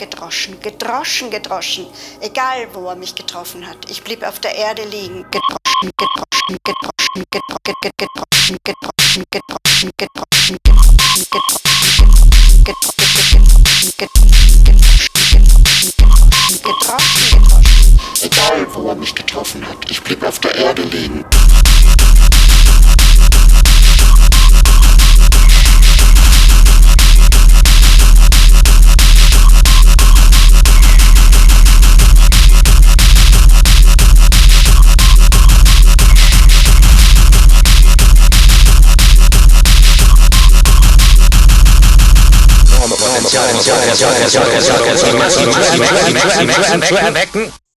Gedroschen, gedroschen, gedroschen. Egal, wo er mich getroffen hat. Ich blieb auf der Erde liegen. Gedroschen, gedroschen, gedroschen, gedroschen, gedroschen, gedroschen, gedroschen, gedroschen, gedroschen, gedroschen, gedroschen, gedroschen. Egal, wo er mich getroffen hat. Ich blieb auf der Erde liegen. Zu erwecken. Tut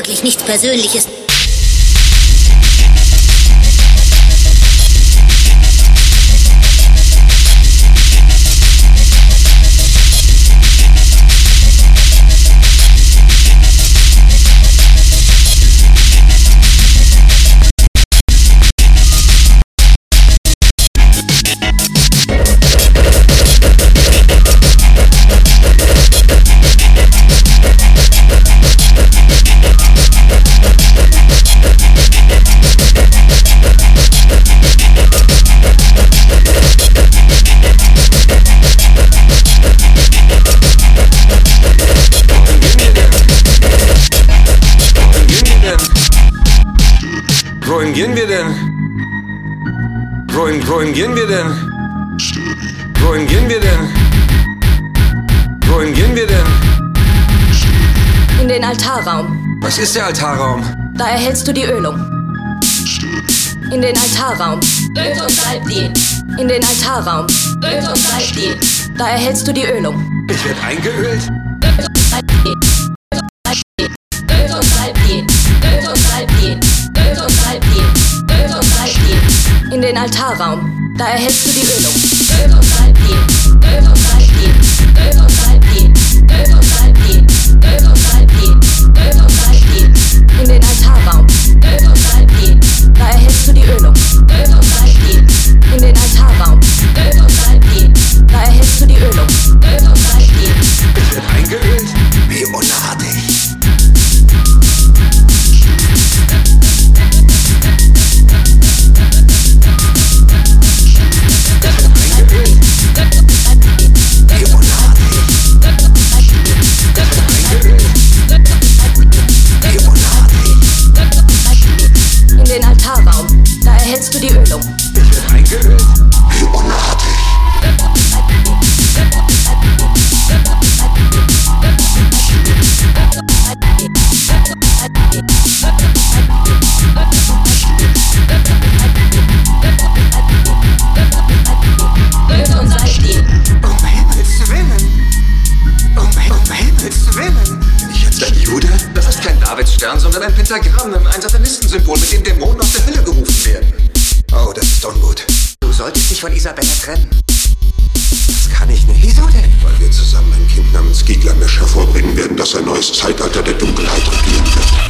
wirklich nichts Persönliches. Wohin gehen wir denn? Wohin, wohin gehen wir denn? Wohin gehen wir denn? Wohin gehen wir denn? In den Altarraum. Was ist der Altarraum? Da erhältst du die Ölung. In den Altarraum. Ölt und salbt ihn. In den Altarraum. Ölt und salbt ihn. Da erhältst du die Ölung. Ich werde eingeölt? Ölt und salbt den Altarraum. Da erhältst du die Ölung. Ölt und salbt Davidsstern, sondern ein Pentagramm, ein Satanistensymbol, mit dem Dämonen aus der Hölle gerufen werden. Oh, das ist ungut. Du solltest dich von Isabella trennen. Das kann ich nicht. Wieso denn? weil wir zusammen ein Kind namens Gilgamesh hervorbringen werden, das ein neues Zeitalter der Dunkelheit regieren wird.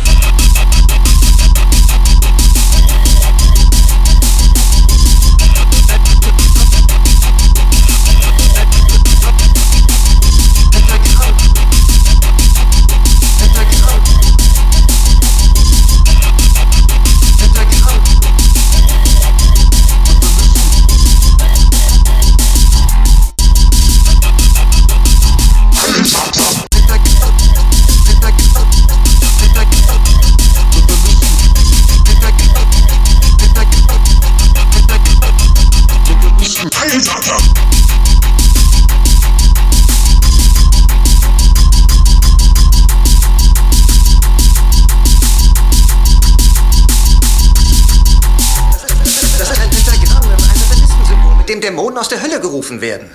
Dem Dämonen aus der Hölle gerufen werden.